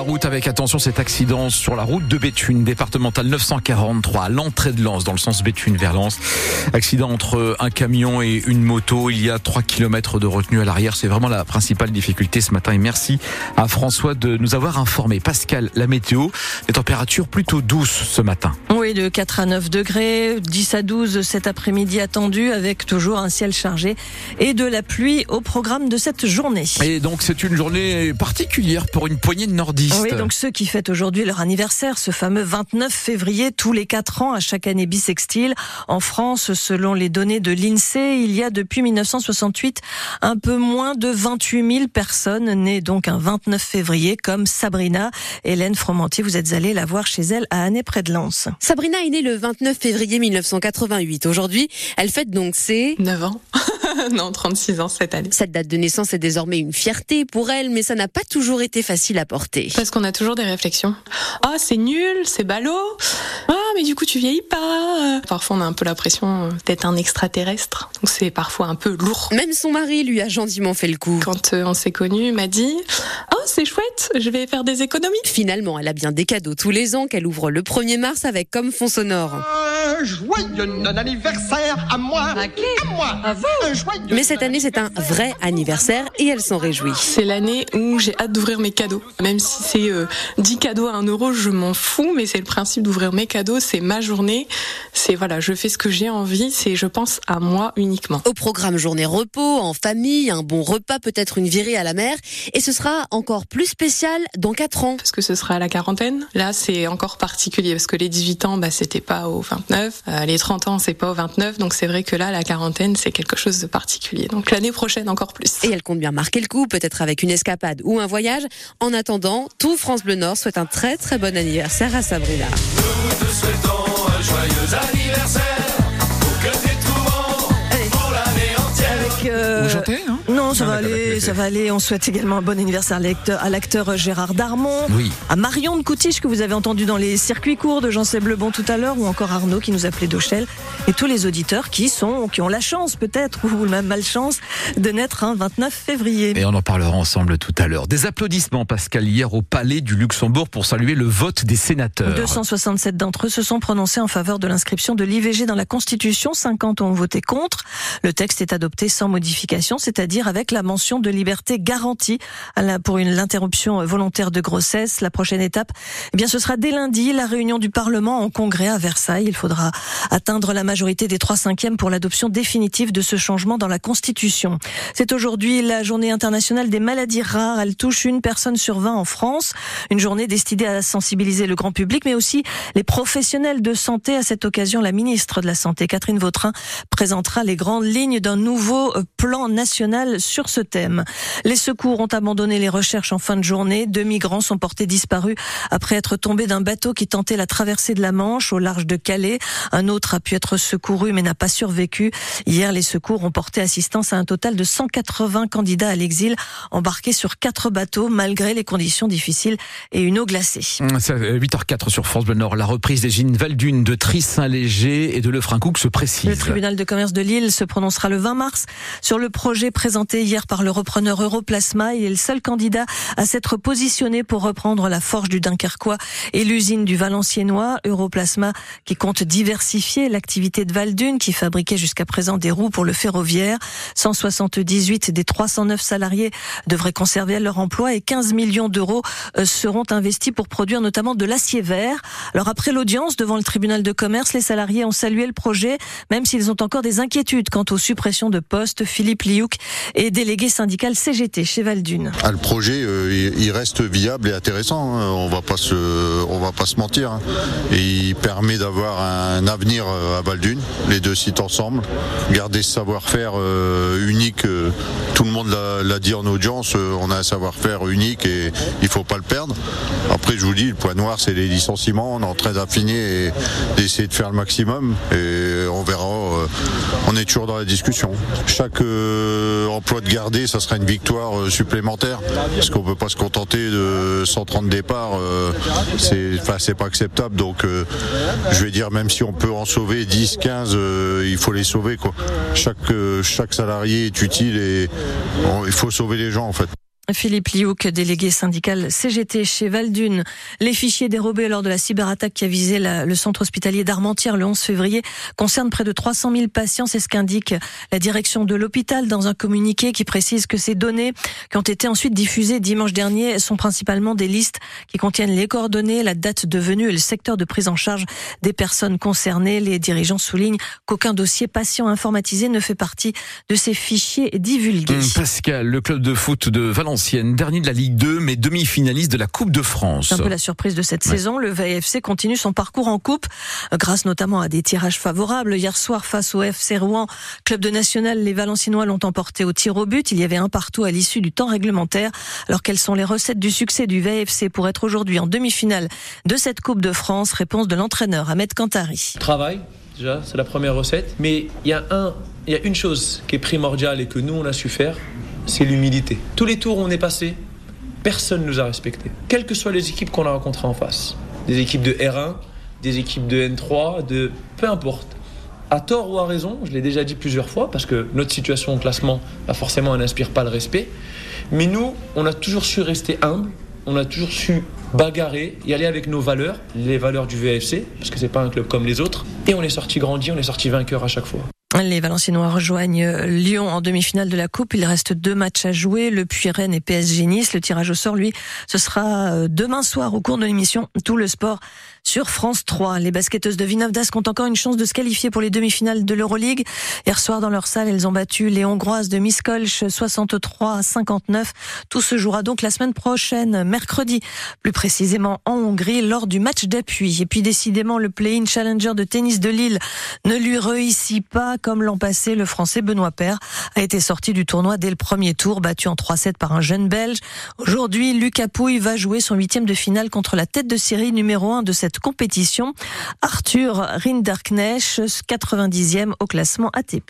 la route avec attention cet accident sur la route de Béthune, départementale 943, à l'entrée de Lens, dans le sens Béthune vers Lens. Accident entre un camion et une moto. Il y a 3 km de retenue à l'arrière. C'est vraiment la principale difficulté ce matin. Et merci à François de nous avoir informé. Pascal, la météo, les températures plutôt douces ce matin. Oui, de 4 à 9 degrés, 10 à 12 cet après-midi attendu avec toujours un ciel chargé et de la pluie au programme de cette journée. Et donc c'est une journée particulière pour une poignée de nordistes. Oui, donc ceux qui fêtent aujourd'hui leur anniversaire, ce fameux 29 février, tous les 4 ans, à chaque année bissextile. En France, selon les données de l'INSEE, il y a depuis 1968 un peu moins de 28 000 personnes nées donc un 29 février, comme Sabrina. Hélène Fromantier, vous êtes allée la voir chez elle à Année près de Lens. Sabrina est née le 29 février 1988. Aujourd'hui, elle fête donc ses 9 ans. non, 36 ans cette année. Cette date de naissance est désormais une fierté pour elle, mais ça n'a pas toujours été facile à porter. Parce qu'on a toujours des réflexions. Ah, c'est nul, c'est ballot. Ah, mais du coup, tu vieillis pas. Parfois, on a un peu l'impression d'être un extraterrestre. Donc, c'est parfois un peu lourd. Même son mari lui a gentiment fait le coup. Quand euh, on s'est connus, il m'a dit Oh, c'est chouette, je vais faire des économies. Finalement, elle a bien des cadeaux tous les ans qu'elle ouvre le 1er mars avec comme fond sonore. Joyeux anniversaire à moi. À qui À moi. À vous. Mais cette année, c'est un vrai anniversaire et elle s'en réjouit. C'est l'année où j'ai hâte d'ouvrir mes cadeaux. Même si c'est euh, 10 cadeaux à 1 euro, je m'en fous, mais c'est le principe d'ouvrir mes cadeaux, c'est ma journée. C'est voilà, je fais ce que j'ai envie, c'est je pense à moi uniquement. Au programme journée repos, en famille, un bon repas, peut-être une virée à la mer. Et ce sera encore plus spécial dans 4 ans. Parce que ce sera à la quarantaine. Là, c'est encore particulier parce que les 18 ans, bah, c'était pas au 29. Euh, les 30 ans, c'est pas au 29. Donc c'est vrai que là, la quarantaine, c'est quelque chose de particulier. Donc l'année prochaine, encore plus. Et elle compte bien marquer le coup, peut-être avec une escapade ou un voyage. En attendant, tout France Bleu Nord souhaite un très très bon anniversaire à Sabrina. Nous te souhaitons un joyeux anniversaire. Non, ça Non, va aller, ça va aller. On souhaite également un bon anniversaire à l'acteur- Gérard Darmon, Oui. à Marion de Coutiche que vous avez entendu dans les circuits courts de Jean-Seb Lebon tout à l'heure, ou encore Arnaud qui nous appelait d'Auchel, et tous les auditeurs qui sont, qui ont la chance peut-être, ou même malchance, de naître un 29 février. Et on en parlera ensemble tout à l'heure. Des applaudissements, Pascal, hier au Palais du Luxembourg pour saluer le vote des sénateurs. 267 d'entre eux se sont prononcés en faveur de l'inscription de l'IVG dans la Constitution. 50 ont voté contre. Le texte est adopté sans modification, c'est-à-dire avec la mention de liberté garantie la- pour l'interruption volontaire de grossesse. La prochaine étape, eh bien, ce sera dès lundi, la réunion du Parlement en congrès à Versailles. Il faudra atteindre la majorité des trois cinquièmes pour l'adoption définitive de ce changement dans la Constitution. C'est aujourd'hui la journée internationale des maladies rares. Elle touche une personne sur 20 en France. Une journée destinée à sensibiliser le grand public, mais aussi les professionnels de santé. À cette occasion, la ministre de la Santé, Catherine Vautrin, présentera les grandes lignes d'un nouveau euh, plan national sur ce thème. Les secours ont abandonné les recherches en fin de journée. Deux migrants sont portés disparus après être tombés d'un bateau qui tentait la traversée de la Manche au large de Calais. Un autre a pu être secouru mais n'a pas survécu. Hier, les secours ont porté assistance à un total de 180 candidats à l'exil embarqués sur quatre bateaux malgré les conditions difficiles et une eau glacée. C'est 8h04 sur France Bleu Nord. La reprise des gînes Valdune de Tris-Saint-Léger et de Lefrancouc se précise. Le tribunal de commerce de Lille se prononcera le 20 mars sur le projet présenté hier par le repreneur Europlasma. Il est le seul candidat à s'être positionné pour reprendre la forge du Dunkerquois et l'usine du Valenciennois. Europlasma qui compte diversifier l'activité de Valdune qui fabriquait jusqu'à présent des roues pour le ferroviaire. 178 des 309 salariés devraient conserver leur emploi et 15 millions d'euros euh, seront investis pour produire notamment de l'acier vert. Alors après l'audience devant le tribunal de commerce, les salariés ont salué le projet, même s'ils ont encore des inquiétudes quant aux suppressions de postes. Philippe Liouk est délégué syndical CGT chez Valdune. Ah, le projet, euh, il reste viable et intéressant. hein. On va pas se, on va pas se mentir. hein. Il permet d'avoir un avenir euh, à Valdune, les deux sites ensemble, garder ce savoir-faire euh, unique. Tout le monde l'a- dit en audience. On a un savoir-faire unique et il faut pas le perdre. Après, je vous dis, le point noir, c'est les licenciements. On est en train d'affiner et d'essayer de faire le maximum. Et on verra. On est toujours dans la discussion. Chaque de garder, ça sera une victoire euh, supplémentaire. Parce qu'on peut pas se contenter de 130 départs. euh, c'est, pas acceptable. Donc, euh, je vais dire, même si on peut en sauver 10, 15, euh, il faut les sauver. Quoi. Chaque, chaque salarié est utile et il faut sauver les gens en fait. Philippe Liouk, délégué syndical CGT chez Valdune. Les fichiers dérobés lors de la cyberattaque qui a visé le centre hospitalier d'Armentières le 11 février concernent près de 300 000 patients. C'est ce qu'indique la direction de l'hôpital dans un communiqué qui précise que ces données qui ont été ensuite diffusées dimanche dernier sont principalement des listes qui contiennent les coordonnées, la date de venue et le secteur de prise en charge des personnes concernées. Les dirigeants soulignent qu'aucun dossier patient informatisé ne fait partie de ces fichiers divulgués. Pascal, le club de foot de Valenciennes, dernier de la Ligue 2, mais demi-finaliste de la Coupe de France. C'est un peu la surprise de cette saison. Le VFC continue son parcours en Coupe, grâce notamment à des tirages favorables. Hier soir, face au FC Rouen, club de national, les Valenciennois l'ont emporté au tir au but. Il y avait un partout à l'issue du temps réglementaire. Alors quelles sont les recettes du succès du VFC pour être aujourd'hui en demi-finale de cette Coupe de France? Réponse de l'entraîneur Ahmed Kantari. Travail, déjà, c'est la première recette. Mais il y a un, il y a une chose qui est primordiale et que nous on a su faire, c'est l'humilité. Tous les tours où on est passé, personne ne nous a respectés. Quelles que soient les équipes qu'on a rencontrées en face. Des équipes de R1, des équipes de N3, de peu importe. À tort ou à raison, je l'ai déjà dit plusieurs fois, parce que notre situation au classement, bah forcément, elle n'inspire pas le respect. Mais nous, on a toujours su rester humble, on a toujours su bagarrer, y aller avec nos valeurs, les valeurs du VFC, parce que c'est pas un club comme les autres. Et on est sorti grandi, on est sorti vainqueur à chaque fois. Les Valenciennois rejoignent Lyon en demi-finale de la Coupe. Il reste deux matchs à jouer, le Puy-Rennes et PSG Nice. Le tirage au sort, lui, ce sera euh, demain soir au cours de l'émission Tout le sport sur France 3. Les basketteuses de Vinavdas ont encore une chance de se qualifier pour les demi-finales de l'Euroleague. Hier soir, dans leur salle, elles ont battu les Hongroises de Miskolc 63 à 59. Tout se jouera donc la semaine prochaine, mercredi, plus précisément en Hongrie, lors du match d'appui. Et puis décidément, le play-in challenger de tennis de Lille ne lui réussit pas comme l'an passé. Le Français Benoît Paire a été sorti du tournoi dès le premier tour, battu en 3-7 par un jeune Belge. Aujourd'hui, Lucas Pouille va jouer son huitième de finale contre la tête de série numéro 1 de cette compétition, Arthur Rinderknecht, 90e au classement ATP.